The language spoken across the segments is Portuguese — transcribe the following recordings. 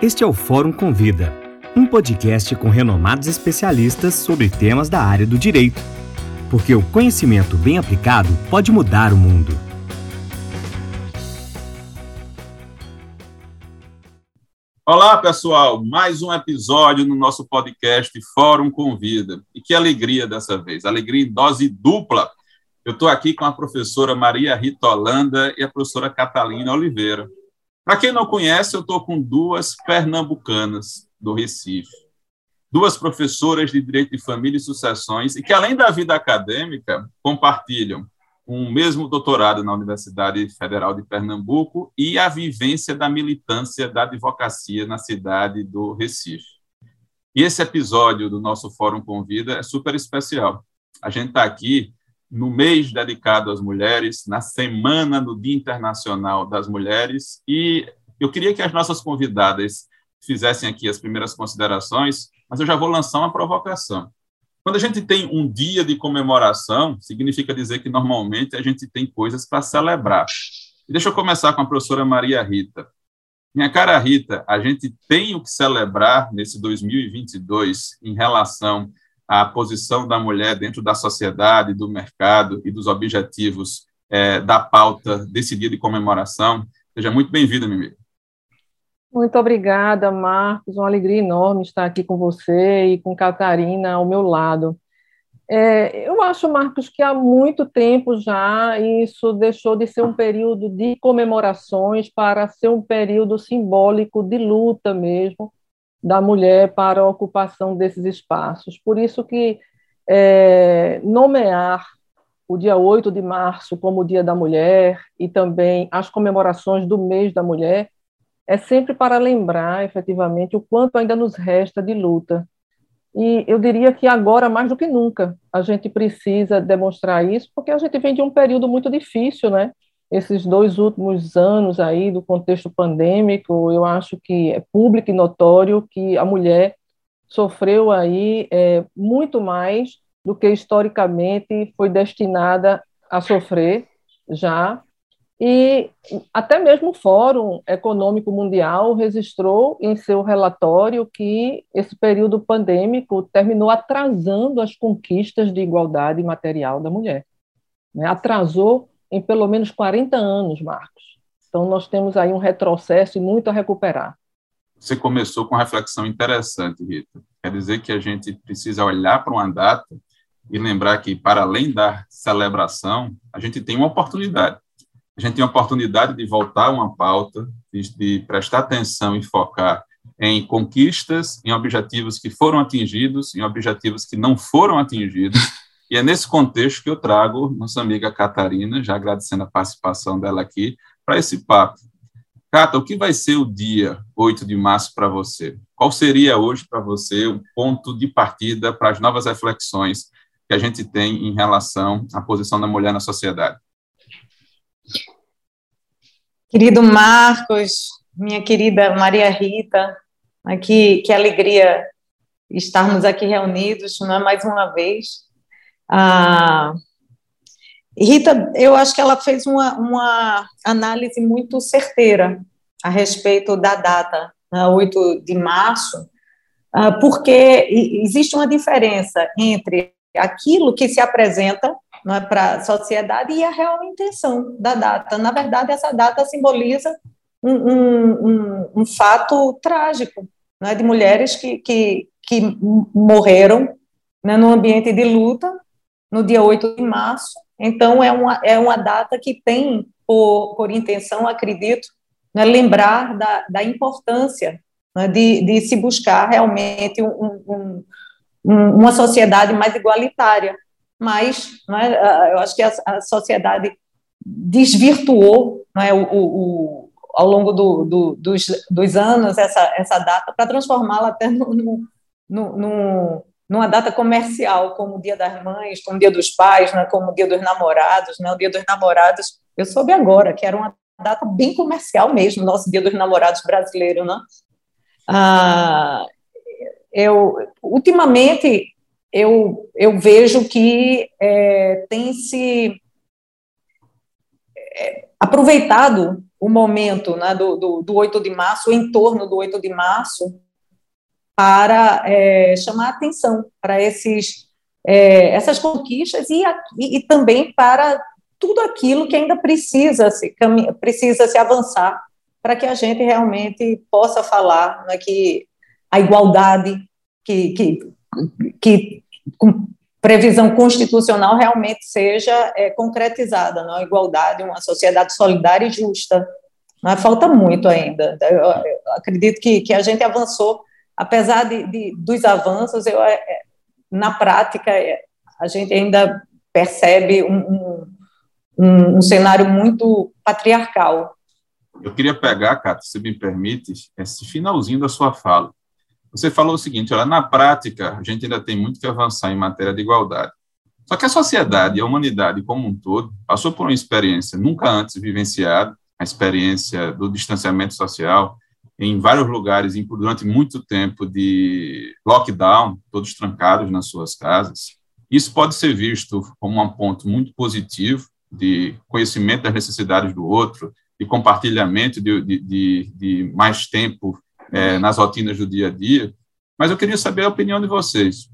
Este é o Fórum Convida, um podcast com renomados especialistas sobre temas da área do direito. Porque o conhecimento bem aplicado pode mudar o mundo. Olá, pessoal! Mais um episódio no nosso podcast Fórum Convida. E que alegria dessa vez, alegria em dose dupla. Eu estou aqui com a professora Maria Rita Holanda e a professora Catalina Oliveira. Para quem não conhece, eu estou com duas pernambucanas do Recife, duas professoras de Direito de Família e Sucessões, e que, além da vida acadêmica, compartilham um mesmo doutorado na Universidade Federal de Pernambuco e a vivência da militância da advocacia na cidade do Recife. E esse episódio do nosso Fórum Convida é super especial. A gente está aqui no mês dedicado às mulheres, na semana do Dia Internacional das Mulheres, e eu queria que as nossas convidadas fizessem aqui as primeiras considerações, mas eu já vou lançar uma provocação. Quando a gente tem um dia de comemoração, significa dizer que normalmente a gente tem coisas para celebrar. Deixa eu começar com a professora Maria Rita. Minha cara Rita, a gente tem o que celebrar nesse 2022 em relação a posição da mulher dentro da sociedade, do mercado e dos objetivos é, da pauta desse dia de comemoração. Seja muito bem-vinda, Mimi. Muito obrigada, Marcos. Uma alegria enorme estar aqui com você e com Catarina ao meu lado. É, eu acho, Marcos, que há muito tempo já isso deixou de ser um período de comemorações para ser um período simbólico de luta mesmo, da mulher para a ocupação desses espaços. Por isso que é, nomear o dia 8 de março como o Dia da Mulher e também as comemorações do mês da mulher é sempre para lembrar, efetivamente, o quanto ainda nos resta de luta. E eu diria que agora, mais do que nunca, a gente precisa demonstrar isso, porque a gente vem de um período muito difícil, né? Esses dois últimos anos aí do contexto pandêmico, eu acho que é público e notório que a mulher sofreu aí é, muito mais do que historicamente foi destinada a sofrer já. E até mesmo o Fórum Econômico Mundial registrou em seu relatório que esse período pandêmico terminou atrasando as conquistas de igualdade material da mulher. Né? Atrasou em pelo menos 40 anos, Marcos. Então, nós temos aí um retrocesso e muito a recuperar. Você começou com uma reflexão interessante, Rita. Quer dizer que a gente precisa olhar para uma data e lembrar que, para além da celebração, a gente tem uma oportunidade. A gente tem a oportunidade de voltar uma pauta, de prestar atenção e focar em conquistas, em objetivos que foram atingidos, em objetivos que não foram atingidos, e é nesse contexto que eu trago nossa amiga Catarina, já agradecendo a participação dela aqui, para esse papo. Cata, o que vai ser o dia 8 de março para você? Qual seria hoje para você o ponto de partida para as novas reflexões que a gente tem em relação à posição da mulher na sociedade? Querido Marcos, minha querida Maria Rita, aqui, que alegria estarmos aqui reunidos, não é mais uma vez. Ah, Rita, eu acho que ela fez uma, uma análise muito certeira a respeito da data, né, 8 de março, ah, porque existe uma diferença entre aquilo que se apresenta é, para a sociedade e a real intenção da data. Na verdade, essa data simboliza um, um, um, fato trágico é, de mulheres que, que, que morreram né, no ambiente de luta no dia 8 de março. Então, é uma, é uma data que tem por, por intenção, acredito, né, lembrar da, da importância né, de, de se buscar realmente um, um, um, uma sociedade mais igualitária. Mas né, eu acho que a, a sociedade desvirtuou né, o, o, ao longo do, do, dos, dos anos essa, essa data para transformá-la até no, no, numa data comercial, como o Dia das Mães, como o Dia dos Pais, né, como o Dia dos Namorados. Né, o Dia dos Namorados, eu soube agora que era uma data bem comercial mesmo, nosso Dia dos Namorados brasileiro. Né? Ah, eu, ultimamente, eu, eu vejo que é, tem se é, aproveitado o momento né, do, do, do 8 de março, o entorno do 8 de março, para é, chamar atenção para esses, é, essas conquistas e, e, e, também para tudo aquilo que ainda precisa se, precisa se avançar para que a gente realmente possa falar né, que a igualdade, que, que, que com previsão constitucional realmente seja é, concretizada, não? a igualdade, uma sociedade solidária e justa. Mas falta muito ainda. Eu, eu acredito que, que a gente avançou, apesar de, de dos avanços, eu, é, na prática, é, a gente ainda percebe um, um, um cenário muito patriarcal. Eu queria pegar, Cátia, se me permite, esse finalzinho da sua fala. Você falou o seguinte: olha, na prática, a gente ainda tem muito que avançar em matéria de igualdade. Só que a sociedade e a humanidade como um todo passou por uma experiência nunca antes vivenciada, a experiência do distanciamento social, em vários lugares, durante muito tempo de lockdown, todos trancados nas suas casas. Isso pode ser visto como um ponto muito positivo de conhecimento das necessidades do outro, de compartilhamento de, de, de, de mais tempo é, nas rotinas do dia a dia, mas eu queria saber a opinião de vocês.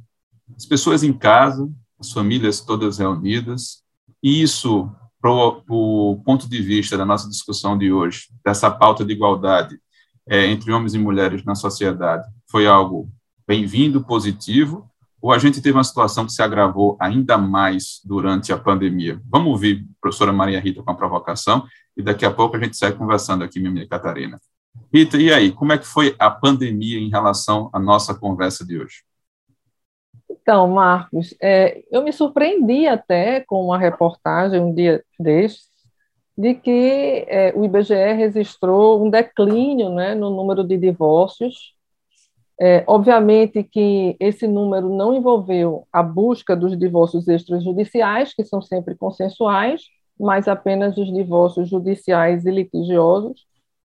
As pessoas em casa, as famílias todas reunidas, e isso, para o ponto de vista da nossa discussão de hoje, dessa pauta de igualdade é, entre homens e mulheres na sociedade, foi algo bem-vindo, positivo, ou a gente teve uma situação que se agravou ainda mais durante a pandemia? Vamos ouvir a professora Maria Rita com a provocação, e daqui a pouco a gente segue conversando aqui, minha amiga Catarina. Rita, e aí, como é que foi a pandemia em relação à nossa conversa de hoje? Então, Marcos, é, eu me surpreendi até com uma reportagem um dia destes, de que é, o IBGE registrou um declínio né, no número de divórcios. É, obviamente que esse número não envolveu a busca dos divórcios extrajudiciais, que são sempre consensuais, mas apenas os divórcios judiciais e litigiosos.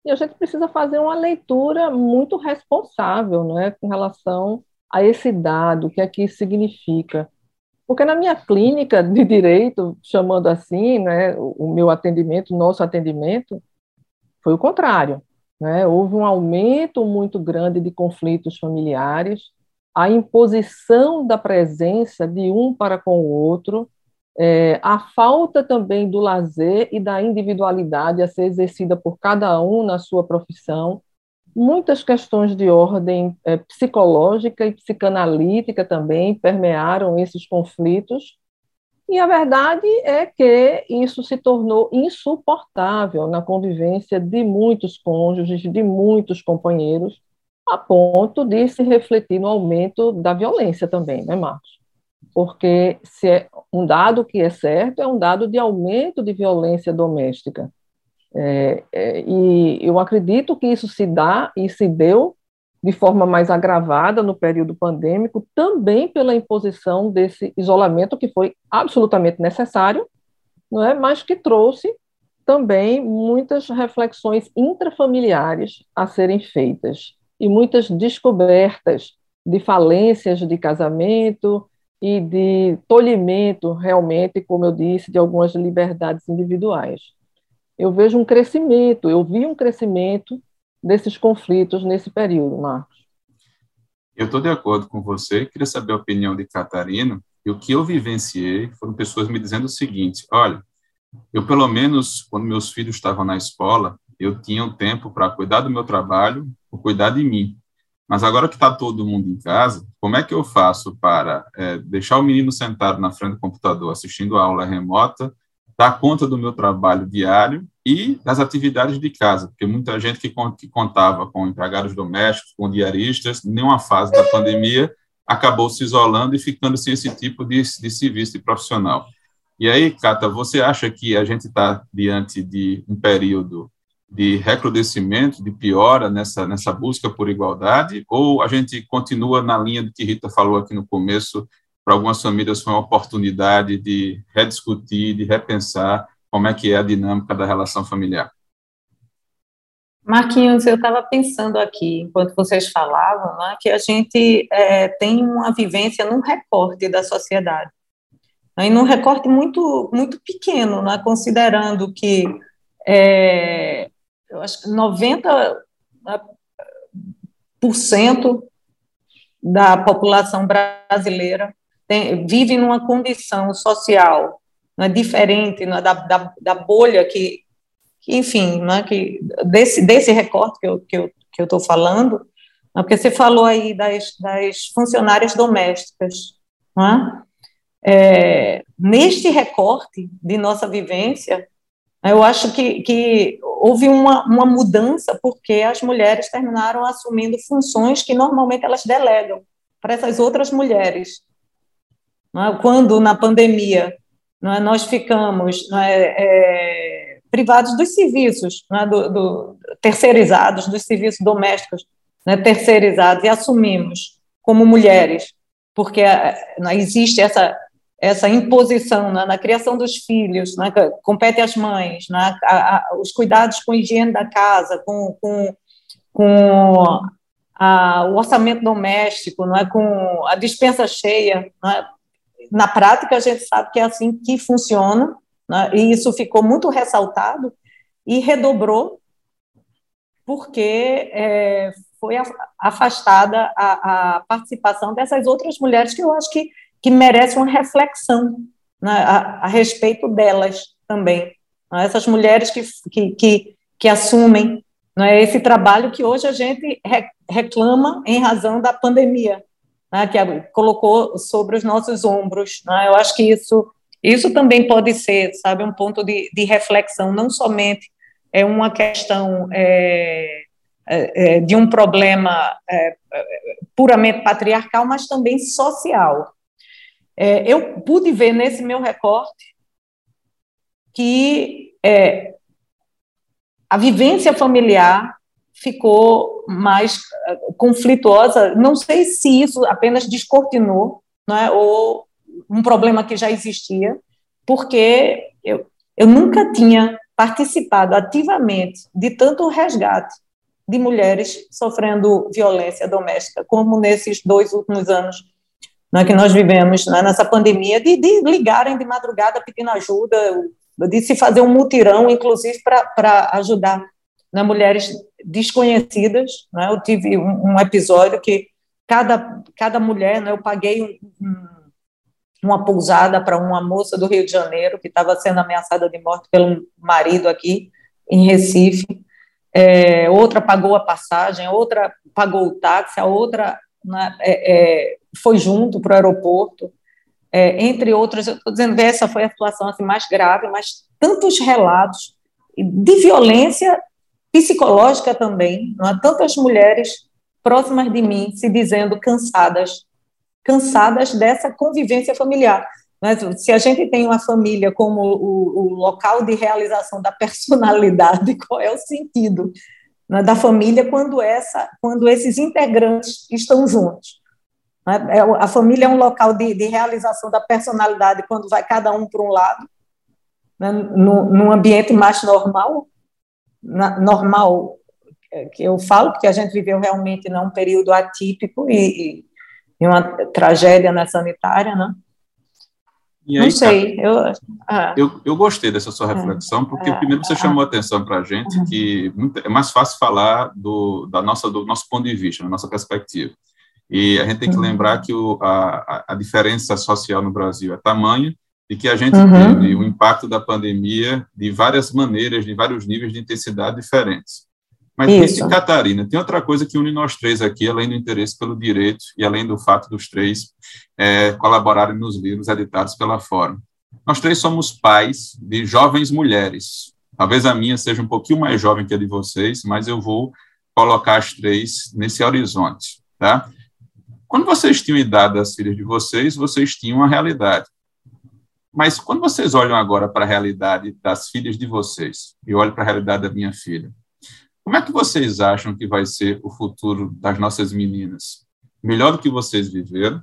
E a gente precisa fazer uma leitura muito responsável né, com relação a esse dado, o que aqui é significa. Porque na minha clínica de direito, chamando assim, né, o meu atendimento, nosso atendimento, foi o contrário. Né? Houve um aumento muito grande de conflitos familiares, a imposição da presença de um para com o outro, é, a falta também do lazer e da individualidade a ser exercida por cada um na sua profissão, muitas questões de ordem é, psicológica e psicanalítica também permearam esses conflitos, e a verdade é que isso se tornou insuportável na convivência de muitos cônjuges, de muitos companheiros, a ponto de se refletir no aumento da violência também, né, Marcos? porque se é um dado que é certo é um dado de aumento de violência doméstica. É, é, e eu acredito que isso se dá e se deu de forma mais agravada no período pandêmico, também pela imposição desse isolamento que foi absolutamente necessário, não é? mas que trouxe também muitas reflexões intrafamiliares a serem feitas e muitas descobertas de falências de casamento, e de tolhimento, realmente, como eu disse, de algumas liberdades individuais. Eu vejo um crescimento, eu vi um crescimento desses conflitos nesse período, Marcos. Eu estou de acordo com você, queria saber a opinião de Catarina, e o que eu vivenciei foram pessoas me dizendo o seguinte, olha, eu pelo menos, quando meus filhos estavam na escola, eu tinha um tempo para cuidar do meu trabalho, cuidar de mim. Mas agora que está todo mundo em casa, como é que eu faço para é, deixar o menino sentado na frente do computador assistindo a aula remota, dar conta do meu trabalho diário e das atividades de casa? Porque muita gente que, que contava com empregados domésticos, com diaristas, nenhuma fase da pandemia acabou se isolando e ficando sem esse tipo de, de serviço de profissional. E aí, Cata, você acha que a gente está diante de um período de recrudescimento, de piora nessa, nessa busca por igualdade, ou a gente continua na linha do que Rita falou aqui no começo, para algumas famílias foi uma oportunidade de rediscutir, de repensar como é que é a dinâmica da relação familiar? Marquinhos, eu estava pensando aqui, enquanto vocês falavam, né, que a gente é, tem uma vivência num recorte da sociedade, né, e num recorte muito, muito pequeno, né, considerando que é, eu acho que 90% né, da população brasileira tem, vive numa condição social não é diferente não é, da, da, da bolha que, que enfim, não é, que desse, desse recorte que eu estou que eu, que eu falando, não é, porque você falou aí das, das funcionárias domésticas, não é? É, neste recorte de nossa vivência, eu acho que, que houve uma, uma mudança porque as mulheres terminaram assumindo funções que normalmente elas delegam para essas outras mulheres. É? Quando, na pandemia, é? nós ficamos é, é, privados dos serviços, é? do, do, terceirizados, dos serviços domésticos né, terceirizados, e assumimos como mulheres, porque é, existe essa essa imposição né, na criação dos filhos, né, compete às mães, né, a, a, os cuidados com a higiene da casa, com, com, com a, o orçamento doméstico, não é, com a dispensa cheia. É? Na prática, a gente sabe que é assim que funciona, né, e isso ficou muito ressaltado e redobrou, porque é, foi afastada a, a participação dessas outras mulheres que eu acho que que merece uma reflexão né, a, a, respeito delas também. Né, essas mulheres que, que, que, que assumem né, esse trabalho que hoje a gente re, reclama em razão da pandemia, né, que colocou sobre os nossos ombros. Né, eu acho que isso, isso também pode ser, sabe, um ponto de, de reflexão, não somente é uma questão é, é, é de um problema é, puramente patriarcal, mas também social. É, eu pude ver nesse meu recorte que é, a vivência familiar ficou mais uh, conflituosa. Não sei se isso apenas descortinou, não é, ou um problema que já existia, porque eu, eu nunca tinha participado ativamente de tanto resgate de mulheres sofrendo violência doméstica como nesses dois últimos anos né, que nós vivemos né, nessa pandemia, de, de, ligarem de madrugada pedindo ajuda, de se fazer um mutirão, inclusive para ajudar né, mulheres desconhecidas. Né, eu tive um, um, episódio que cada, cada mulher, né, eu paguei um, um, uma pousada para uma moça do Rio de Janeiro que estava sendo ameaçada de morte pelo marido aqui em Recife. É, outra pagou a passagem, outra pagou o táxi, a outra né, é, é, foi junto para o aeroporto, é, entre outras, eu estou dizendo que essa foi a situação assim, mais grave, mas tantos relatos de violência psicológica também, não há tantas mulheres próximas de mim se dizendo cansadas, cansadas dessa convivência familiar. Mas se a gente tem uma família como o, o local de realização da personalidade, qual é o sentido né, da família quando essa, quando esses integrantes estão juntos? Né? É, a família é um local de, de realização da personalidade quando vai cada um para um lado, né? num ambiente mais normal, na, normal é, que eu falo, porque a gente viveu realmente num período atípico e, e uma tragédia na sanitária, né? Aí, não sei, eu, ah. eu, eu gostei dessa sua reflexão, porque ah, primeiro você ah, chamou a atenção para a gente uhum. que é mais fácil falar do, da nossa, do nosso ponto de vista, da nossa perspectiva. E a gente tem que uhum. lembrar que o, a, a diferença social no Brasil é tamanha e que a gente uhum. teve o impacto da pandemia de várias maneiras, de vários níveis de intensidade diferentes. Mas, Isso. Catarina, tem outra coisa que une nós três aqui, além do interesse pelo direito e além do fato dos três é, colaborarem nos livros editados pela Fórum. Nós três somos pais de jovens mulheres. Talvez a minha seja um pouquinho mais jovem que a de vocês, mas eu vou colocar as três nesse horizonte, tá? Quando vocês tinham idade das filhas de vocês, vocês tinham uma realidade. Mas quando vocês olham agora para a realidade das filhas de vocês, e olho para a realidade da minha filha, como é que vocês acham que vai ser o futuro das nossas meninas? Melhor do que vocês viveram?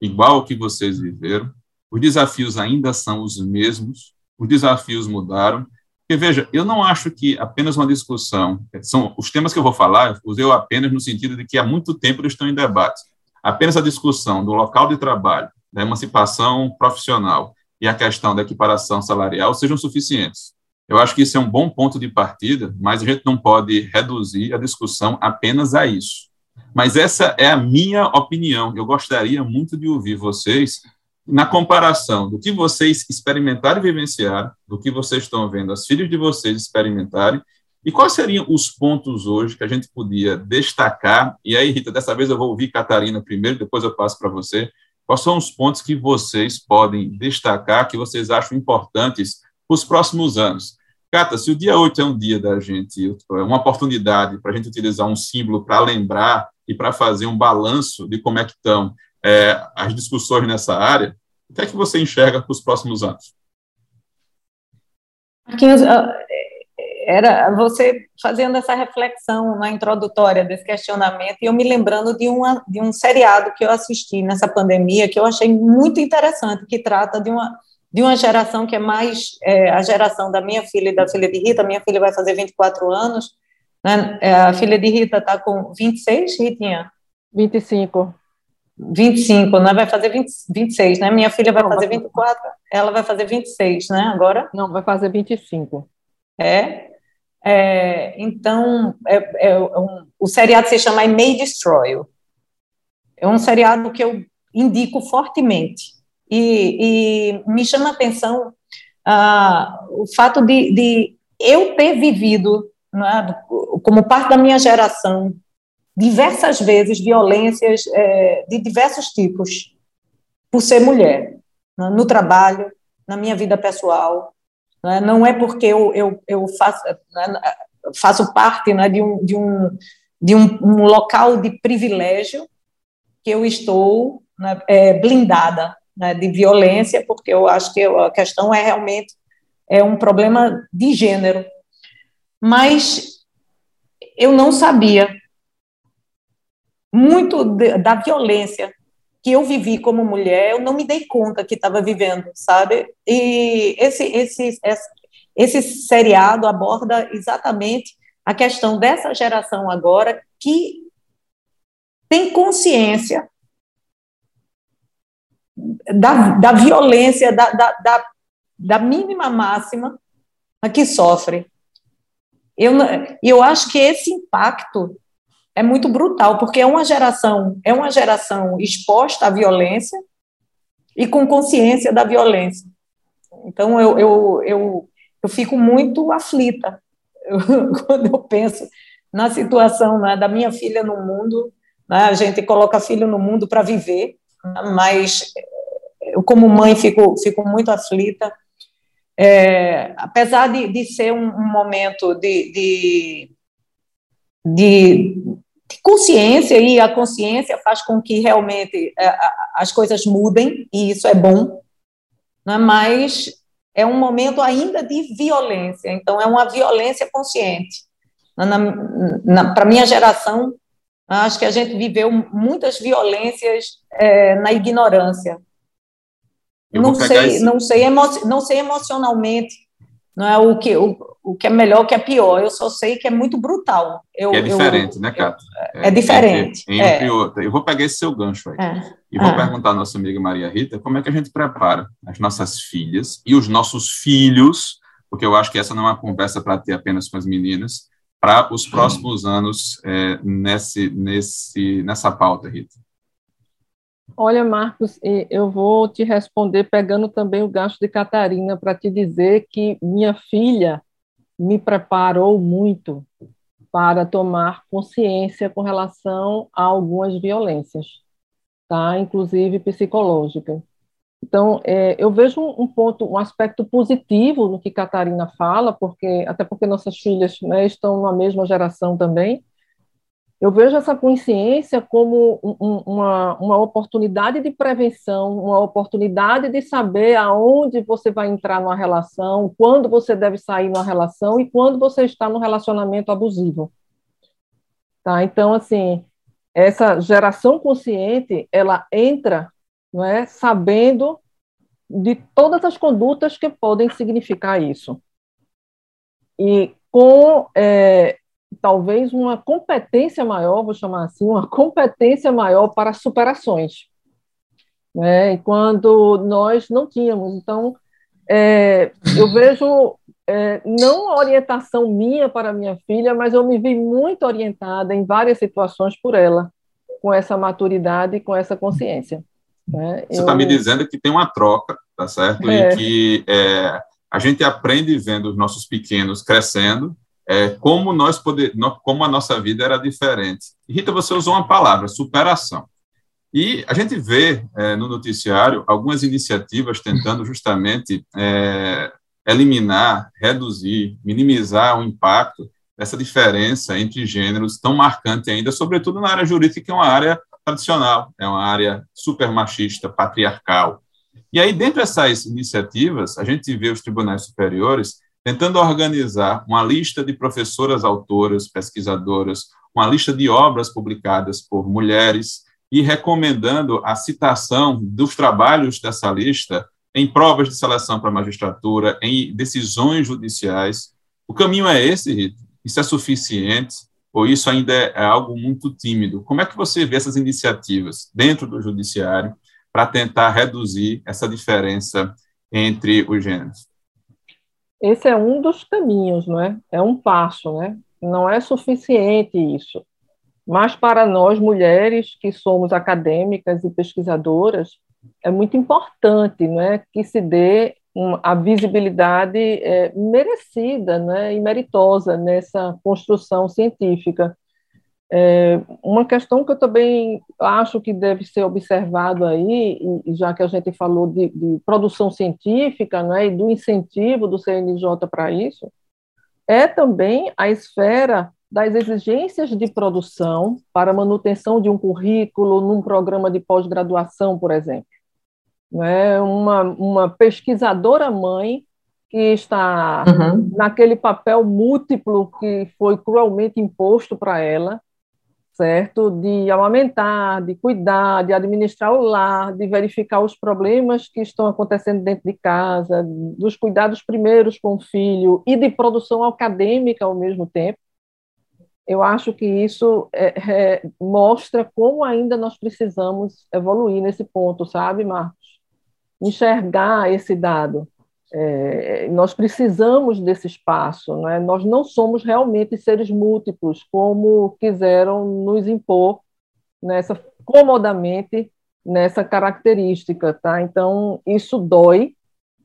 Igual ao que vocês viveram? Os desafios ainda são os mesmos? Os desafios mudaram? Porque, veja, eu não acho que apenas uma discussão, são os temas que eu vou falar, usei apenas no sentido de que há muito tempo eles estão em debate apenas a discussão do local de trabalho, da emancipação profissional e a questão da equiparação salarial sejam suficientes. Eu acho que isso é um bom ponto de partida, mas a gente não pode reduzir a discussão apenas a isso. Mas essa é a minha opinião. Eu gostaria muito de ouvir vocês na comparação do que vocês experimentaram e vivenciaram, do que vocês estão vendo as filhas de vocês experimentarem, e quais seriam os pontos hoje que a gente podia destacar? E aí, Rita, dessa vez eu vou ouvir Catarina primeiro, depois eu passo para você. Quais são os pontos que vocês podem destacar, que vocês acham importantes para os próximos anos? Cata, se o dia 8 é um dia da gente, é uma oportunidade para a gente utilizar um símbolo para lembrar e para fazer um balanço de como é que estão é, as discussões nessa área, o que é que você enxerga para os próximos anos? Marquinhos, era você fazendo essa reflexão na introdutória desse questionamento, e eu me lembrando de, uma, de um seriado que eu assisti nessa pandemia, que eu achei muito interessante, que trata de uma, de uma geração que é mais é, a geração da minha filha e da filha de Rita. Minha filha vai fazer 24 anos, né? É, a filha de Rita está com 26, Ritinha? 25. 25, né? Vai fazer 20, 26, né? Minha filha vai não, fazer vai... 24, ela vai fazer 26, né? Agora? Não, vai fazer 25. É? É então, é, é um, o seriado se chama I May Destroy You. É um seriado que eu indico fortemente. E, e me chama a atenção ah, o fato de, de eu ter vivido, né, como parte da minha geração, diversas vezes violências é, de diversos tipos, por ser mulher, né, no trabalho, na minha vida pessoal. Né, não é porque eu, eu, eu faço, né, faço parte né, de, um, de, um, de um, um, local de privilégio que eu estou né, é, blindada né, de violência, porque eu acho que a questão é realmente é um problema de gênero. Mas eu não sabia muito de, da violência que eu vivi como mulher, eu não me dei conta que estava vivendo, sabe? E esse, esse, esse, esse seriado aborda exatamente a questão dessa geração agora que tem consciência da, da violência, da, da, da, da mínima máxima a que sofre. Eu, eu acho que esse impacto é muito brutal, porque é uma geração, é uma geração exposta à violência e com consciência da violência. Então, eu, eu, eu, eu fico muito aflita quando eu penso na situação né, da minha filha no mundo. Né, a gente coloca filho no mundo para viver, né, mas eu, como mãe, fico, fico muito aflita. É, apesar de, de ser um, um momento de, de, de, de, consciência, e a consciência faz com que realmente é, as coisas mudem, e isso é bom, né? mas é um momento ainda de violência, então é uma violência consciente. Para a minha geração, acho que a gente viveu muitas violências é, na ignorância, eu não sei, esse... não sei, emo... não sei emocionalmente, não é o que o, o que é melhor, o que é pior. Eu só sei que é muito brutal. Eu, é diferente, eu, né, Cata? É, é, diferente. Entre, entre é. outra. Eu vou pegar esse seu gancho aí é. e vou é. perguntar à nossa amiga Maria Rita como é que a gente prepara as nossas filhas e os nossos filhos, porque eu acho que essa não é uma conversa para ter apenas com as meninas, para os próximos anos é, nesse, nesse, nessa pauta, Rita. Olha, Marcos, eu vou te responder pegando também o gancho de Catarina para te dizer que minha filha me preparou muito para tomar consciência com relação a algumas violências, tá? Inclusive psicológica. Então, é, eu vejo um, ponto, um aspecto positivo no que Catarina fala, porque até porque nossas filhas né, estão na mesma geração também, eu vejo essa consciência como um, uma, uma oportunidade de prevenção, uma oportunidade de saber aonde você vai entrar numa relação, quando você deve sair numa relação e quando você está num relacionamento abusivo. Tá? Então, assim, essa geração consciente, ela entra não é, sabendo de todas as condutas que podem significar isso. E com é, talvez uma competência maior, vou chamar assim, uma competência maior para superações, né? quando nós não tínhamos. Então, é, eu vejo é, não orientação minha para minha filha, mas eu me vi muito orientada em várias situações por ela, com essa maturidade e com essa consciência. Né? Você está eu... me dizendo que tem uma troca, tá certo? É. E que é, a gente aprende vendo os nossos pequenos crescendo, é, como nós poder, como a nossa vida era diferente. Rita, você usou uma palavra, superação. E a gente vê é, no noticiário algumas iniciativas tentando justamente é, eliminar, reduzir, minimizar o impacto dessa diferença entre gêneros tão marcante ainda, sobretudo na área jurídica, que é uma área tradicional, é uma área super machista, patriarcal. E aí, dentro dessas iniciativas, a gente vê os tribunais superiores tentando organizar uma lista de professoras autoras, pesquisadoras, uma lista de obras publicadas por mulheres e recomendando a citação dos trabalhos dessa lista em provas de seleção para magistratura, em decisões judiciais. O caminho é esse, Rita? Isso é suficiente? Ou isso ainda é algo muito tímido? Como é que você vê essas iniciativas dentro do judiciário para tentar reduzir essa diferença entre os gêneros? Esse é um dos caminhos, não é? É um passo, né? Não é suficiente isso. Mas para nós mulheres que somos acadêmicas e pesquisadoras, é muito importante, não é, que se dê a visibilidade é, merecida, né, e meritosa nessa construção científica. É, uma questão que eu também acho que deve ser observado aí, já que a gente falou de, de produção científica né, e do incentivo do CNJ para isso, é também a esfera das exigências de produção para manutenção de um currículo num programa de pós-graduação, por exemplo. Né? Uma, uma pesquisadora mãe que está uhum. naquele papel múltiplo que foi cruelmente imposto para ela, certo? De amamentar, de cuidar, de administrar o lar, de verificar os problemas que estão acontecendo dentro de casa, dos cuidados primeiros com o filho e de produção acadêmica ao mesmo tempo. Eu acho que isso é, é, mostra como ainda nós precisamos evoluir nesse ponto, sabe, Marcos? Enxergar esse dado. É, nós precisamos desse espaço, né? nós não somos realmente seres múltiplos, como quiseram nos impor nessa comodamente nessa característica, tá? Então isso dói,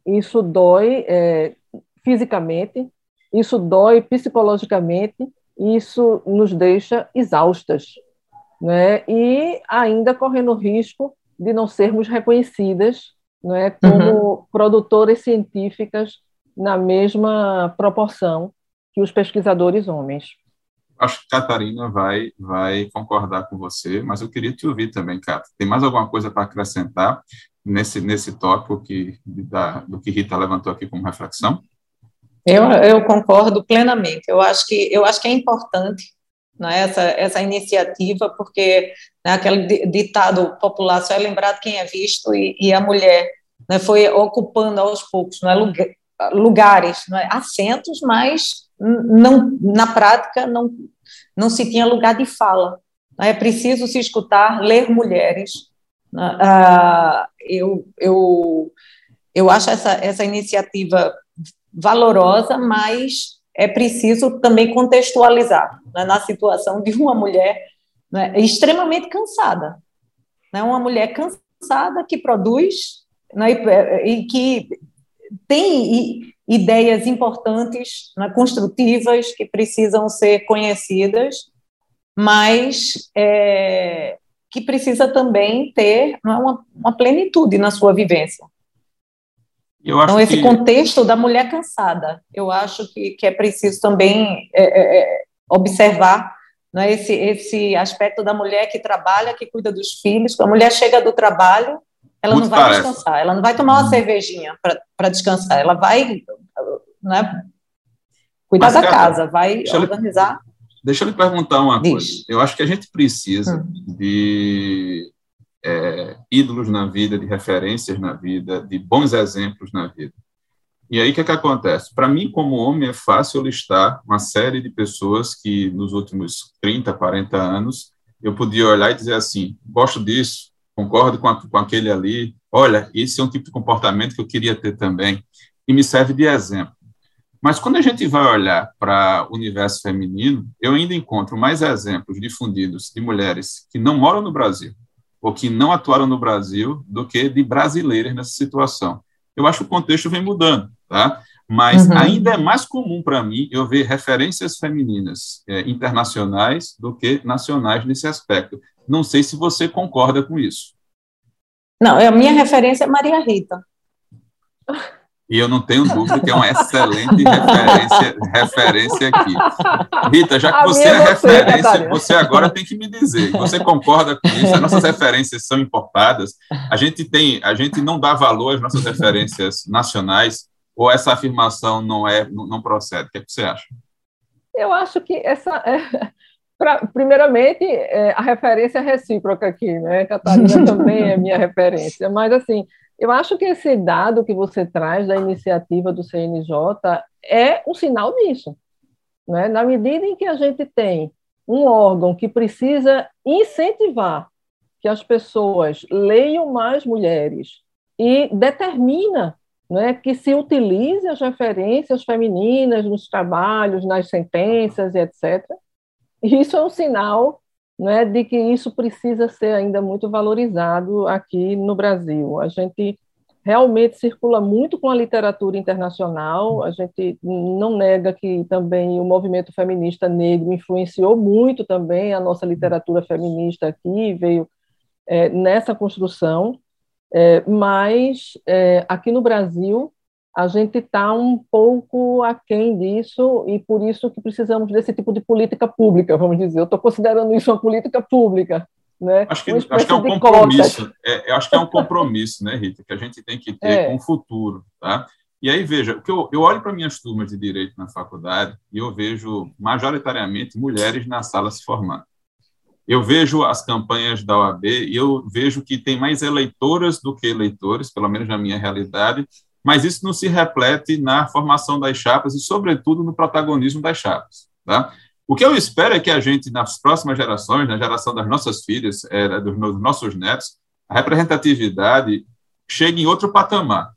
isso dói é, fisicamente, isso dói psicologicamente, isso nos deixa exaustas, né? E ainda correndo risco de não sermos reconhecidas é, como uhum. produtoras científicas na mesma proporção que os pesquisadores homens. Acho que Catarina vai, vai concordar com você, mas eu queria te ouvir também, Cata. Tem mais alguma coisa para acrescentar nesse, nesse tópico que, da, do que Rita levantou aqui como reflexão? Eu, eu concordo plenamente. Eu acho que, eu acho que é importante né, essa, essa iniciativa, porque né, aquele ditado popular só é lembrado quem é visto, e, e a mulher né, foi ocupando aos poucos é, lugares, não é, assentos, mas não, na prática não, não se tinha lugar de fala. É preciso se escutar, ler mulheres. Né, ah, eu, eu, eu acho essa, essa iniciativa valorosa, mas é preciso também contextualizar né, na situação de uma mulher né, extremamente cansada, né, uma mulher cansada que produz né, e, e, que tem ideias importantes, né, construtivas, que precisam ser conhecidas, mas é, que precisa também ter né, uma, uma plenitude na sua vivência então, esse que... contexto da mulher cansada, eu acho que, que é preciso também é, é, é, observar né, esse, esse aspecto da mulher que trabalha, que cuida dos filhos. Quando a mulher chega do trabalho, ela Muito não vai tarefa. descansar, ela não vai tomar uma hum. cervejinha para descansar, ela vai né, cuidar Mas, da cara, casa, vai deixa organizar. Eu, deixa eu lhe perguntar uma Diz. coisa. Eu acho que a gente precisa hum. de é, ídolos na vida, de referências na vida, de bons exemplos na vida. E aí o que, é que acontece? Para mim, como homem, é fácil listar uma série de pessoas que nos últimos 30, 40 anos eu podia olhar e dizer assim: gosto disso, concordo com, a, com aquele ali, olha, esse é um tipo de comportamento que eu queria ter também, e me serve de exemplo. Mas quando a gente vai olhar para o universo feminino, eu ainda encontro mais exemplos difundidos de mulheres que não moram no Brasil ou que não atuaram no Brasil do que de brasileiras nessa situação. Eu acho que o contexto vem mudando, tá? Mas uhum. ainda é mais comum para mim eu ver referências femininas é, internacionais do que nacionais nesse aspecto. Não sei se você concorda com isso. Não, a minha referência é Maria Rita. E eu não tenho dúvida que é uma excelente referência, referência aqui. Rita, já que você é, é referência, você agora tem que me dizer. Você concorda com isso? As nossas referências são importadas. A gente tem, a gente não dá valor às nossas referências nacionais. Ou essa afirmação não é, não procede? O que, é que você acha? Eu acho que essa, é, pra, primeiramente, é, a referência é recíproca aqui, né? Catarina também é minha referência, mas assim eu acho que esse dado que você traz da iniciativa do CNJ é um sinal disso. Né? Na medida em que a gente tem um órgão que precisa incentivar que as pessoas leiam mais mulheres e determina né, que se utilize as referências femininas nos trabalhos, nas sentenças etc. Isso é um sinal né, de que isso precisa ser ainda muito valorizado aqui no Brasil. A gente realmente circula muito com a literatura internacional, a gente não nega que também o movimento feminista negro influenciou muito também a nossa literatura feminista aqui, veio é, nessa construção, é, mas é, aqui no Brasil a gente está um pouco aquém disso e por isso que precisamos desse tipo de política pública, vamos dizer. Eu estou considerando isso uma política pública. Né? Acho que, acho que é um compromisso. É, acho que é um compromisso, né, Rita, que a gente tem que ter é. com o futuro. Tá? E aí, veja, que eu, eu olho para minhas turmas de direito na faculdade e eu vejo majoritariamente mulheres na sala se formando. Eu vejo as campanhas da OAB e eu vejo que tem mais eleitoras do que eleitores, pelo menos na minha realidade, mas isso não se reflete na formação das chapas e, sobretudo, no protagonismo das chapas. Tá? O que eu espero é que a gente, nas próximas gerações, na geração das nossas filhas, é, dos nossos netos, a representatividade chegue em outro patamar.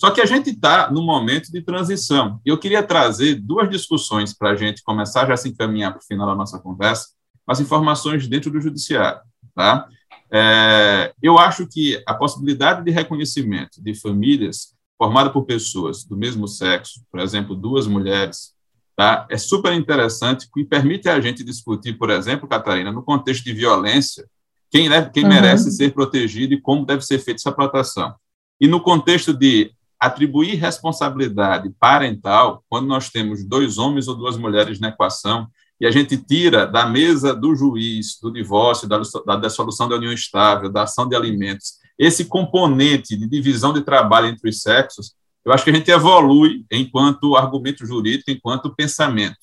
Só que a gente está num momento de transição. E eu queria trazer duas discussões para a gente começar já se encaminhar para o final da nossa conversa, as informações dentro do judiciário. Tá? É, eu acho que a possibilidade de reconhecimento de famílias formada por pessoas do mesmo sexo, por exemplo, duas mulheres, tá? é super interessante e permite a gente discutir, por exemplo, Catarina, no contexto de violência, quem, deve, quem uhum. merece ser protegido e como deve ser feita essa proteção. E no contexto de atribuir responsabilidade parental, quando nós temos dois homens ou duas mulheres na equação, e a gente tira da mesa do juiz, do divórcio, da, da dissolução da união estável, da ação de alimentos, esse componente de divisão de trabalho entre os sexos, eu acho que a gente evolui enquanto argumento jurídico, enquanto pensamento.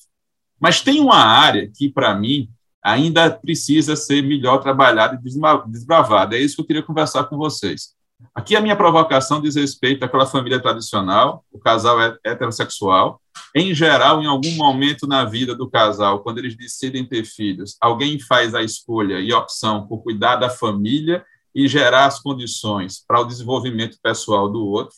Mas tem uma área que, para mim, ainda precisa ser melhor trabalhada e desbravada. É isso que eu queria conversar com vocês. Aqui a minha provocação diz respeito àquela família tradicional, o casal é heterossexual. Em geral, em algum momento na vida do casal, quando eles decidem ter filhos, alguém faz a escolha e opção por cuidar da família e gerar as condições para o desenvolvimento pessoal do outro.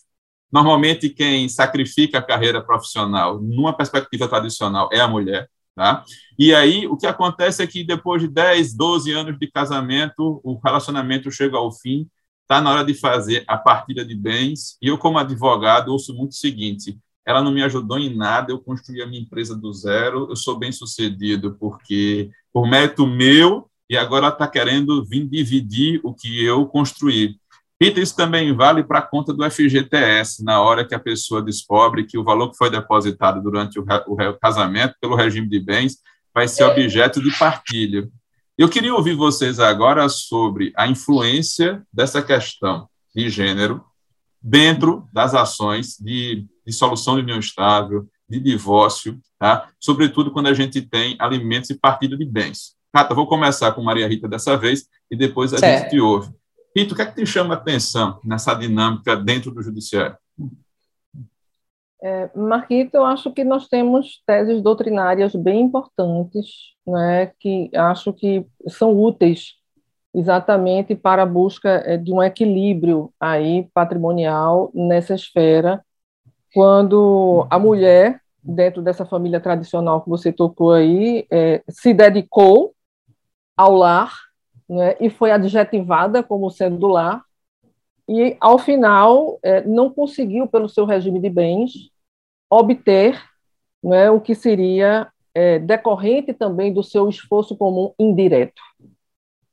Normalmente, quem sacrifica a carreira profissional, numa perspectiva tradicional, é a mulher. Tá? E aí, o que acontece é que depois de 10, 12 anos de casamento, o relacionamento chega ao fim, está na hora de fazer a partilha de bens. E eu, como advogado, ouço muito o seguinte: ela não me ajudou em nada, eu construí a minha empresa do zero, eu sou bem sucedido porque, por mérito meu, e agora está querendo vir dividir o que eu construí. Rita, isso também vale para a conta do FGTS, na hora que a pessoa descobre que o valor que foi depositado durante o, o casamento pelo regime de bens vai ser objeto de partilha. Eu queria ouvir vocês agora sobre a influência dessa questão de gênero dentro das ações de dissolução de união estável, de divórcio, tá? sobretudo quando a gente tem alimentos e partilha de bens. Cata, vou começar com Maria Rita dessa vez e depois a certo. gente te ouve. Rita, o que é que te chama a atenção nessa dinâmica dentro do judiciário? É, Marquito, eu acho que nós temos teses doutrinárias bem importantes, né, que acho que são úteis exatamente para a busca é, de um equilíbrio aí patrimonial nessa esfera, quando a mulher dentro dessa família tradicional que você tocou aí, é, se dedicou ao lar né, e foi adjetivada como sendo do lar, e, ao final, é, não conseguiu, pelo seu regime de bens, obter né, o que seria é, decorrente também do seu esforço comum indireto,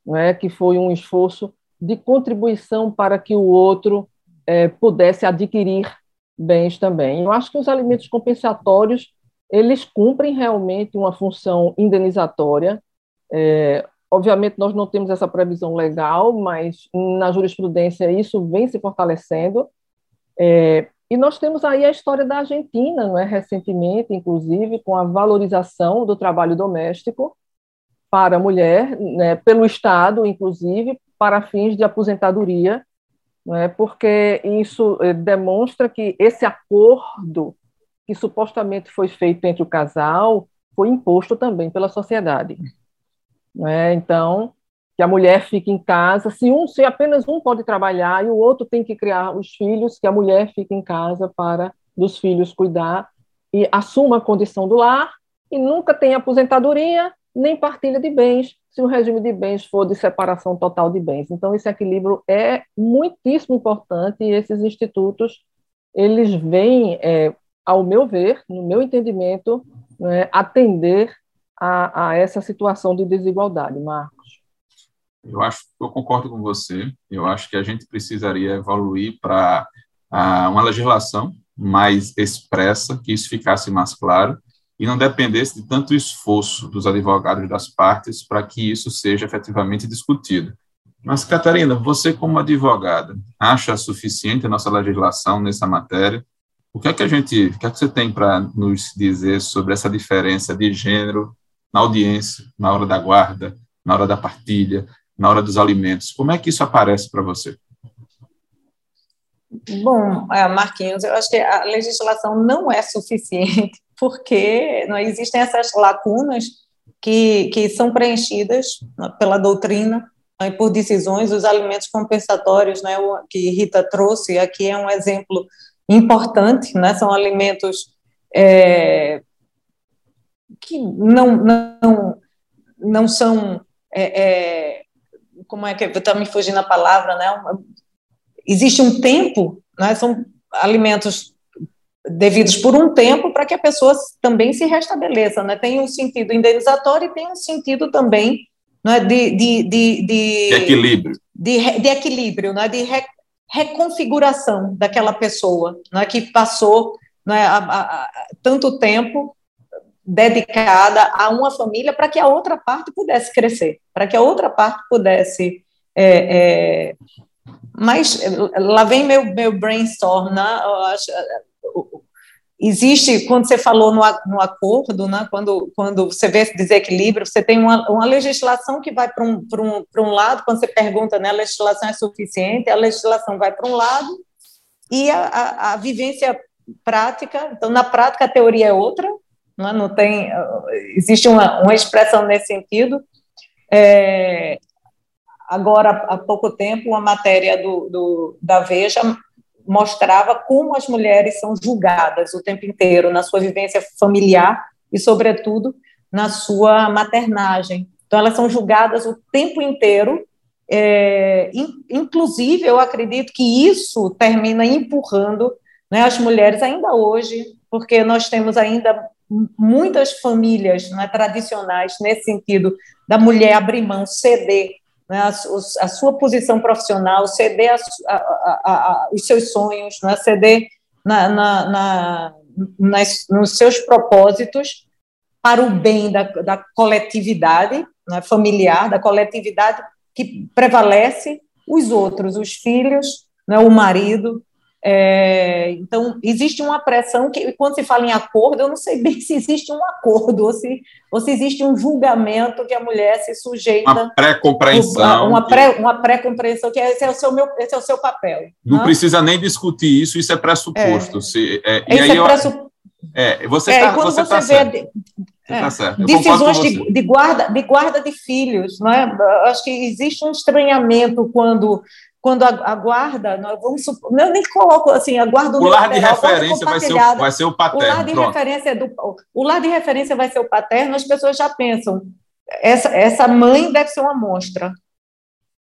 né, que foi um esforço de contribuição para que o outro é, pudesse adquirir bens também. Eu acho que os alimentos compensatórios eles cumprem realmente uma função indenizatória. É, obviamente, nós não temos essa previsão legal, mas na jurisprudência isso vem se fortalecendo. É, e nós temos aí a história da Argentina, não é? recentemente, inclusive, com a valorização do trabalho doméstico para a mulher, né, pelo Estado, inclusive, para fins de aposentadoria, não é? porque isso eh, demonstra que esse acordo que supostamente foi feito entre o casal foi imposto também pela sociedade. Não é? Então, que a mulher fique em casa, se um, se apenas um pode trabalhar e o outro tem que criar os filhos, que a mulher fique em casa para dos filhos cuidar e assuma a condição do lar e nunca tem aposentadoria nem partilha de bens, se o regime de bens for de separação total de bens. Então esse equilíbrio é muitíssimo importante e esses institutos eles vêm, é, ao meu ver, no meu entendimento, né, atender a, a essa situação de desigualdade, Marcos. Eu acho, eu concordo com você. Eu acho que a gente precisaria evoluir para uma legislação mais expressa, que isso ficasse mais claro e não dependesse de tanto esforço dos advogados das partes para que isso seja efetivamente discutido. Mas, Catarina, você como advogada, acha suficiente a nossa legislação nessa matéria? O que é que a gente, o que é que você tem para nos dizer sobre essa diferença de gênero na audiência, na hora da guarda, na hora da partilha, na hora dos alimentos. Como é que isso aparece para você? Bom, é, Marquinhos, eu acho que a legislação não é suficiente, porque não existem essas lacunas que, que são preenchidas pela doutrina né, e por decisões. Os alimentos compensatórios, né, que Rita trouxe aqui, é um exemplo importante, né, são alimentos é, que não, não, não são é, é, como é que está me fugindo a palavra, né? Existe um tempo, né? São alimentos devidos por um tempo para que a pessoa também se restabeleça, né? Tem um sentido indenizatório e tem um sentido também né, de, de, de, de, equilíbrio. De, de equilíbrio, né, de re, reconfiguração daquela pessoa né, que passou né, a, tanto tempo dedicada a uma família para que a outra parte pudesse crescer, para que a outra parte pudesse. É, é, mas lá vem meu, meu brainstorm, né? Acho, existe, quando você falou no, no acordo, né? quando, quando você vê esse desequilíbrio, você tem uma, uma legislação que vai para um, um, um lado, quando você pergunta, né, a legislação é suficiente, a legislação vai para um lado, e a, a, a vivência prática, então, na prática, a teoria é outra, não, é? não tem, existe uma, uma expressão nesse sentido. É, agora, há pouco tempo, uma matéria do, do, da Veja mostrava como as mulheres são julgadas o tempo inteiro na sua vivência familiar e, sobretudo, na sua maternagem. Então, elas são julgadas o tempo inteiro. É, inclusive, eu acredito que isso termina empurrando né, as mulheres ainda hoje, porque nós temos ainda muitas famílias né, tradicionais, nesse sentido, da mulher abrir mão, ceder né, a, a, sua posição profissional, ceder a, os seus sonhos, né, ceder na, na, na, nas, nos seus propósitos para o bem da, da coletividade né, familiar, da coletividade que prevalece os outros, os filhos, né, o marido, é, então, existe uma pressão que, quando se fala em acordo, eu não sei bem se existe um acordo ou se, ou se existe um julgamento que a mulher se sujeita. Uma pré-compreensão. Uma, pré, uma pré-compreensão, que esse é, o seu, meu, esse é o seu papel. Não, não? precisa nem discutir isso, isso é pressuposto. É. Se, é, e aí é pressuposto. É, você está é, quando você, você tá vê é, tá decisões de, de, guarda, de guarda de filhos, não é? Acho que existe um estranhamento quando quando a, a guarda, nós vamos supor, eu nem coloco assim, a guarda o lar de referência vai ser o, vai ser o paterno. O lar de referência do o lar de referência vai ser o paterno, as pessoas já pensam, essa, essa mãe deve ser uma monstra.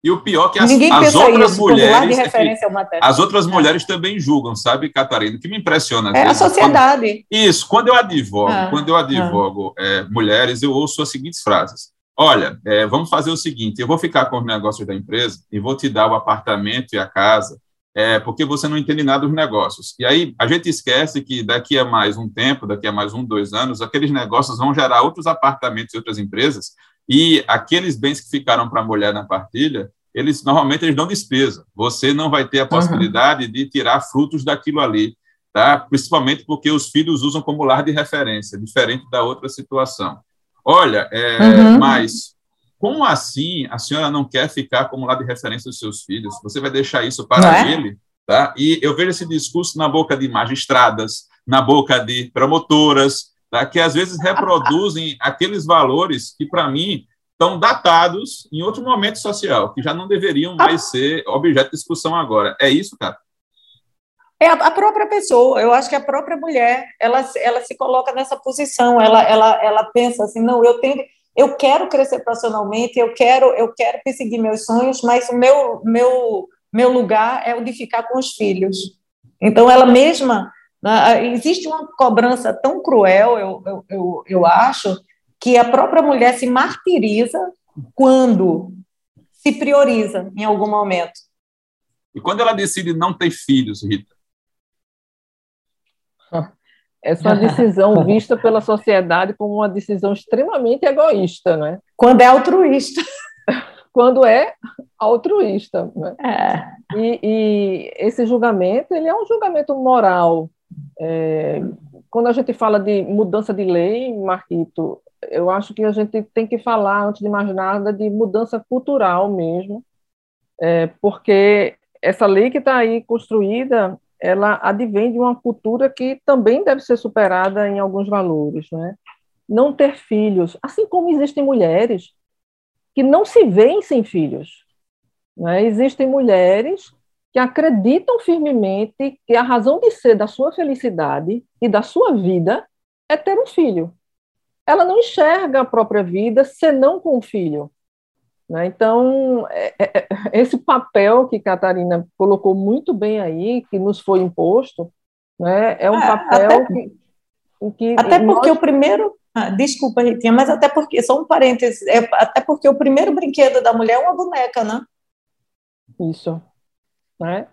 E o pior é que as, as outras isso, mulheres. É que, as outras é. mulheres também julgam, sabe, Catarina? O que me impressiona. É vezes, a sociedade. Quando, isso, quando eu advogo, ah, quando eu advogo ah. é, mulheres, eu ouço as seguintes frases. Olha, é, vamos fazer o seguinte: eu vou ficar com os negócios da empresa e vou te dar o apartamento e a casa, é, porque você não entende nada dos negócios. E aí a gente esquece que daqui a mais um tempo, daqui a mais um, dois anos, aqueles negócios vão gerar outros apartamentos e outras empresas e aqueles bens que ficaram para a mulher na partilha, eles normalmente eles dão despesa. Você não vai ter a possibilidade uhum. de tirar frutos daquilo ali, tá? Principalmente porque os filhos usam como lar de referência, diferente da outra situação. Olha, é, uhum. mas como assim a senhora não quer ficar como lar de referência dos seus filhos? Você vai deixar isso para é? ele, tá? E eu vejo esse discurso na boca de magistradas, na boca de promotoras, tá? que às vezes reproduzem aqueles valores que, para mim, estão datados em outro momento social, que já não deveriam mais ser objeto de discussão agora. É isso, cara? É a própria pessoa, eu acho que a própria mulher, ela, ela se coloca nessa posição, ela, ela, ela pensa assim, não, eu tenho, eu quero crescer profissionalmente, eu quero, eu quero perseguir meus sonhos, mas o meu, meu, meu lugar é o de ficar com os filhos. Então, ela mesma né, existe uma cobrança tão cruel, eu, eu, eu, eu acho, que a própria mulher se martiriza quando se prioriza em algum momento. E quando ela decide não ter filhos, Rita? Essa é decisão vista pela sociedade como uma decisão extremamente egoísta, não é? Quando é altruísta. Quando é altruísta. Né? É. E, e, esse julgamento, ele é um julgamento moral, é, quando a gente fala de mudança de lei, Marquito, eu acho que a gente tem que falar, antes de mais nada, de mudança cultural mesmo, é, porque essa lei que está aí construída, ela advém de uma cultura que também deve ser superada em alguns valores, né? Não ter filhos, assim como existem mulheres que não se veem sem filhos. Né? Existem mulheres que acreditam firmemente que a razão de ser da sua felicidade e da sua vida é ter um filho. Ela não enxerga a própria vida senão com o filho. Né? Então, é, é, é esse papel que Catarina colocou muito bem aí, que nos foi imposto, né, é um é, papel até, que, que. Até porque nós... o primeiro. Ah, desculpa, Ritinha, mas até porque, só um parênteses, é, até porque o primeiro brinquedo da mulher é uma boneca, né? Isso né?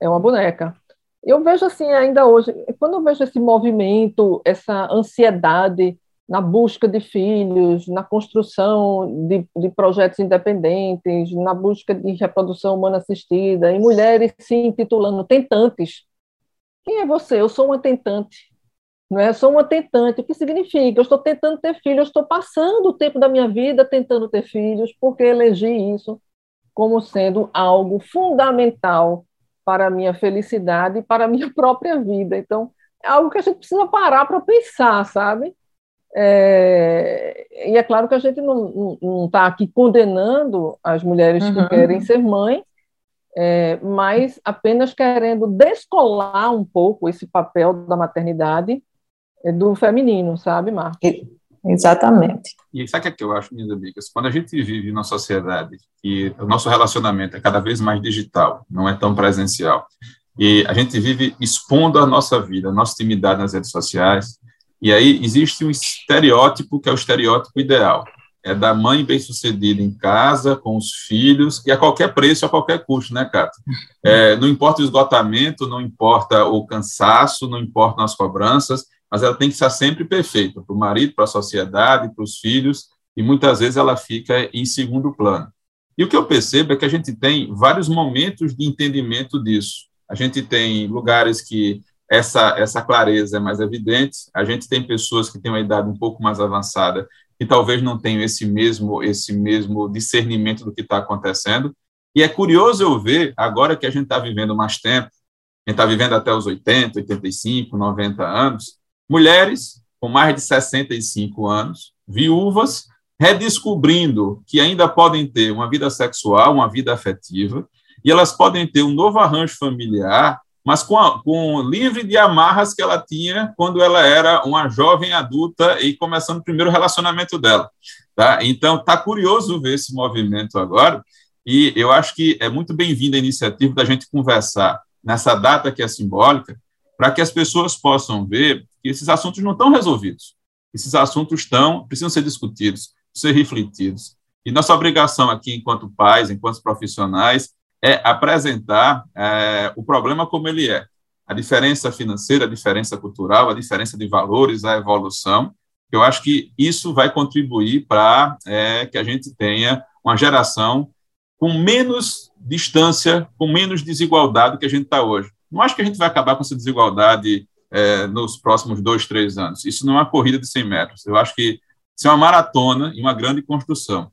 É uma boneca. Eu vejo assim ainda hoje, quando eu vejo esse movimento, essa ansiedade na busca de filhos, na construção de, de projetos independentes, na busca de reprodução humana assistida, em mulheres se intitulando tentantes. Quem é você? Eu sou uma tentante. Não é? Eu sou uma tentante. O que significa? Eu estou tentando ter filhos, eu estou passando o tempo da minha vida tentando ter filhos, porque elegi isso como sendo algo fundamental para a minha felicidade e para a minha própria vida. Então, é algo que a gente precisa parar para pensar, sabe? É, e é claro que a gente não está aqui condenando as mulheres uhum. que querem ser mães, é, mas apenas querendo descolar um pouco esse papel da maternidade é, do feminino, sabe, Marcos? Exatamente. E sabe o que eu acho, minhas amigas? Quando a gente vive numa sociedade que o nosso relacionamento é cada vez mais digital, não é tão presencial, e a gente vive expondo a nossa vida, a nossa intimidade nas redes sociais, e aí existe um estereótipo que é o estereótipo ideal. É da mãe bem-sucedida em casa, com os filhos, e a qualquer preço, a qualquer custo, né, Cato? É, não importa o esgotamento, não importa o cansaço, não importam as cobranças, mas ela tem que estar sempre perfeita para o marido, para a sociedade, para os filhos, e muitas vezes ela fica em segundo plano. E o que eu percebo é que a gente tem vários momentos de entendimento disso. A gente tem lugares que essa, essa clareza é mais evidente, a gente tem pessoas que têm uma idade um pouco mais avançada que talvez não tenham esse mesmo, esse mesmo discernimento do que está acontecendo. E é curioso eu ver, agora que a gente está vivendo mais tempo, a gente está vivendo até os 80, 85, 90 anos, mulheres com mais de 65 anos, viúvas, redescobrindo que ainda podem ter uma vida sexual, uma vida afetiva, e elas podem ter um novo arranjo familiar, mas com, a, com livre de amarras que ela tinha quando ela era uma jovem adulta e começando o primeiro relacionamento dela. Tá? Então, está curioso ver esse movimento agora, e eu acho que é muito bem-vinda a iniciativa da gente conversar nessa data que é simbólica, para que as pessoas possam ver que esses assuntos não estão resolvidos. Esses assuntos estão, precisam ser discutidos, ser refletidos. E nossa obrigação aqui, enquanto pais, enquanto profissionais, é apresentar é, o problema como ele é. A diferença financeira, a diferença cultural, a diferença de valores, a evolução. Eu acho que isso vai contribuir para é, que a gente tenha uma geração com menos distância, com menos desigualdade que a gente está hoje. Não acho que a gente vai acabar com essa desigualdade é, nos próximos dois, três anos. Isso não é uma corrida de 100 metros. Eu acho que isso é uma maratona e uma grande construção.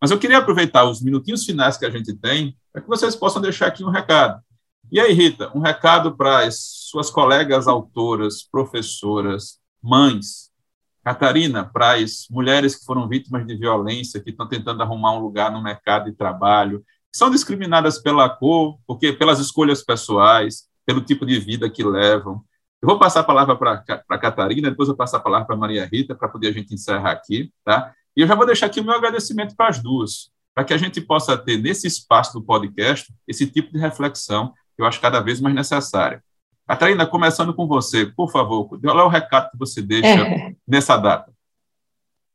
Mas eu queria aproveitar os minutinhos finais que a gente tem para que vocês possam deixar aqui um recado. E aí, Rita, um recado para as suas colegas autoras, professoras, mães. Catarina, para as mulheres que foram vítimas de violência, que estão tentando arrumar um lugar no mercado de trabalho, que são discriminadas pela cor, porque pelas escolhas pessoais, pelo tipo de vida que levam. Eu vou passar a palavra para a Catarina, depois eu passar a palavra para Maria Rita, para poder a gente encerrar aqui, tá? E eu já vou deixar aqui o meu agradecimento para as duas, para que a gente possa ter nesse espaço do podcast esse tipo de reflexão que eu acho cada vez mais necessária. Catarina, começando com você, por favor, qual é o recado que você deixa é. nessa data?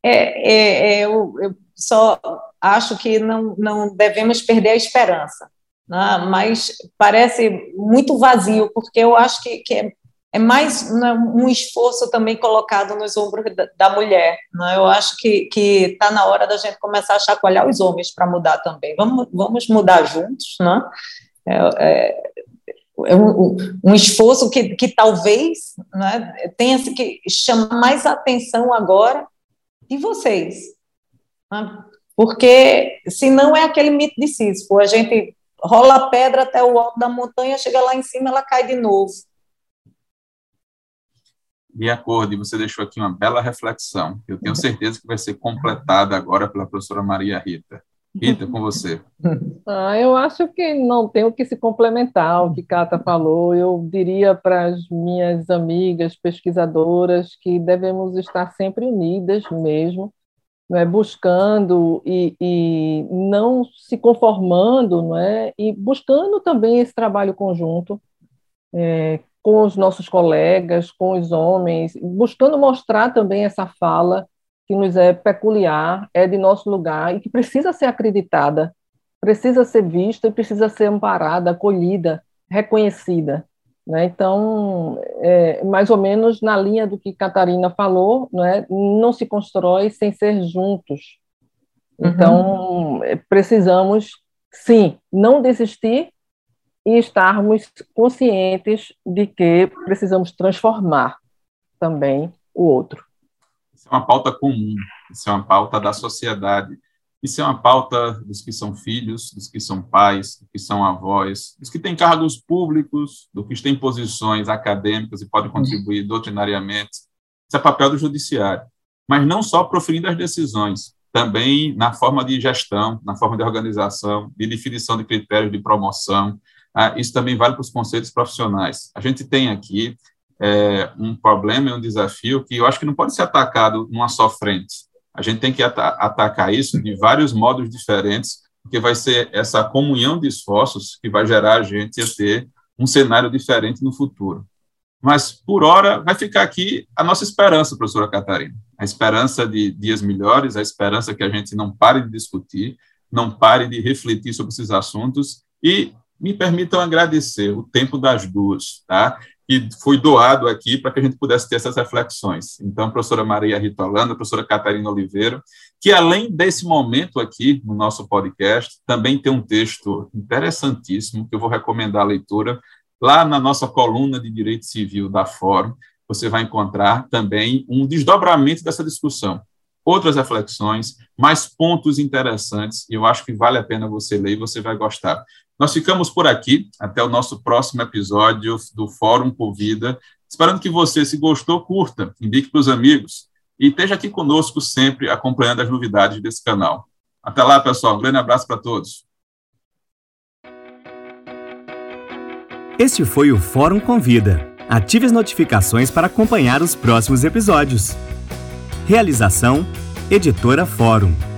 É, é, é eu, eu, só acho que não, não devemos perder a esperança, né? mas parece muito vazio, porque eu acho que, que é é mais um esforço também colocado nos ombros da, mulher. Né? Eu acho que está na hora da gente começar a chacoalhar os homens para mudar também. Vamos, vamos mudar juntos. Né? É, é, é um, um, esforço que, que talvez né, tenha que chamar mais atenção agora de vocês. Né? Porque senão é aquele mito de Sísifo, a gente rola a pedra até o alto da montanha, chega lá em cima, ela cai de novo de acordo, e você deixou aqui uma bela reflexão, eu tenho certeza que vai ser completada agora pela professora Maria Rita. Rita, com você. Ah, eu acho que não tem o que se complementar o que Cata falou. Eu diria para as minhas amigas pesquisadoras que devemos estar sempre unidas mesmo, não é? buscando e, e não se conformando, não é? e buscando também esse trabalho conjunto, é, com os nossos colegas, com os homens, buscando mostrar também essa fala que nos é peculiar, é de nosso lugar e que precisa ser acreditada, precisa ser vista e precisa ser amparada, acolhida, reconhecida. Né? Então, é, mais ou menos na linha do que Catarina falou, né? não se constrói sem ser juntos. Uhum. Então, uhum. precisamos, sim, não desistir, e estarmos conscientes de que precisamos transformar também o outro. Isso é uma pauta comum, isso é uma pauta da sociedade, isso é uma pauta dos que são filhos, dos que são pais, dos que são avós, dos que têm cargos públicos, dos que têm posições acadêmicas e podem contribuir doutrinariamente. Isso é papel do judiciário. Mas não só proferindo as decisões, também na forma de gestão, na forma de organização, de definição de critérios de promoção, ah, isso também vale para os conceitos profissionais. A gente tem aqui é, um problema e um desafio que eu acho que não pode ser atacado numa só frente. A gente tem que atacar isso de vários modos diferentes, porque vai ser essa comunhão de esforços que vai gerar a gente a ter um cenário diferente no futuro. Mas, por hora, vai ficar aqui a nossa esperança, professora Catarina. A esperança de dias melhores, a esperança que a gente não pare de discutir, não pare de refletir sobre esses assuntos e me permitam agradecer o tempo das duas, tá? que foi doado aqui para que a gente pudesse ter essas reflexões. Então, professora Maria Rita Holanda, professora Catarina Oliveira, que além desse momento aqui no nosso podcast, também tem um texto interessantíssimo, que eu vou recomendar a leitura, lá na nossa coluna de Direito Civil da Fórum, você vai encontrar também um desdobramento dessa discussão outras reflexões, mais pontos interessantes, e eu acho que vale a pena você ler e você vai gostar. Nós ficamos por aqui, até o nosso próximo episódio do Fórum Convida, esperando que você, se gostou, curta, indique para os amigos e esteja aqui conosco sempre acompanhando as novidades desse canal. Até lá, pessoal. Um grande abraço para todos. Este foi o Fórum Convida. Ative as notificações para acompanhar os próximos episódios. Realização: Editora Fórum.